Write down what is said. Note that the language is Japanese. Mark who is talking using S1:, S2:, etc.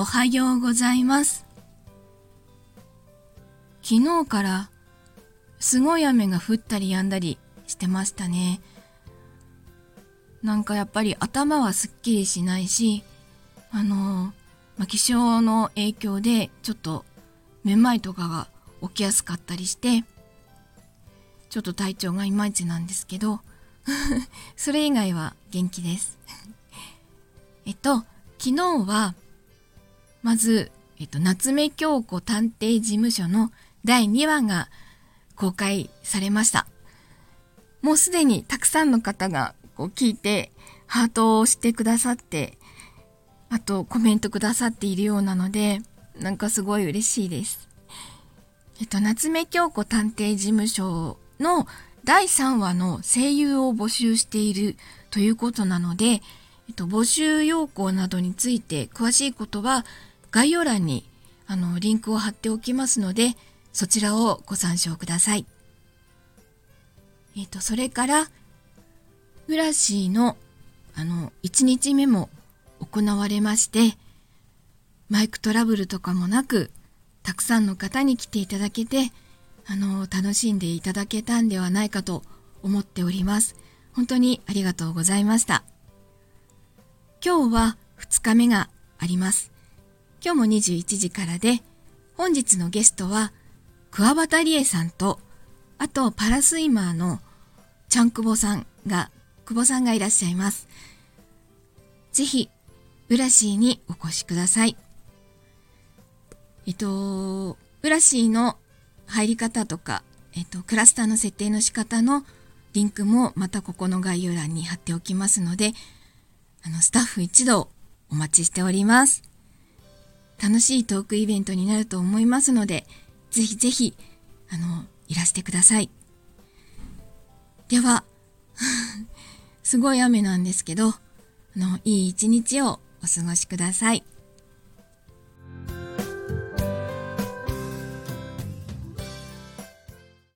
S1: おはようございます。昨日からすごい雨が降ったり止んだりしてましたね。なんかやっぱり頭はすっきりしないし、あのまあ、気象の影響でちょっとめまいとかが起きやすかったりして、ちょっと体調がいまいちなんですけど、それ以外は元気です。えっと、昨日は、まず、えっと、夏目京子探偵事務所の第2話が公開されました。もうすでにたくさんの方がこう聞いて、ハートを押してくださって、あとコメントくださっているようなので、なんかすごい嬉しいです。えっと、夏目京子探偵事務所の第3話の声優を募集しているということなので、えっと、募集要項などについて詳しいことは概要欄にあのリンクを貼っておきますので、そちらをご参照ください。えっと、それから、フラシーのあの、1日目も行われまして、マイクトラブルとかもなく、たくさんの方に来ていただけて、あの、楽しんでいただけたんではないかと思っております。本当にありがとうございました。今日は2日目があります。今日も21時からで、本日のゲストは、桑畑理恵さんと、あとパラスイマーのちゃんくぼさんが、久保さんがいらっしゃいます。ぜひ、ブラシーにお越しください。えっと、ブラシーの入り方とか、えっと、クラスターの設定の仕方のリンクもまたここの概要欄に貼っておきますので、あの、スタッフ一同お待ちしております。楽しいトークイベントになると思いますので、ぜひぜひ、あの、いらしてください。では、すごい雨なんですけど、あの、いい一日をお過ごしください。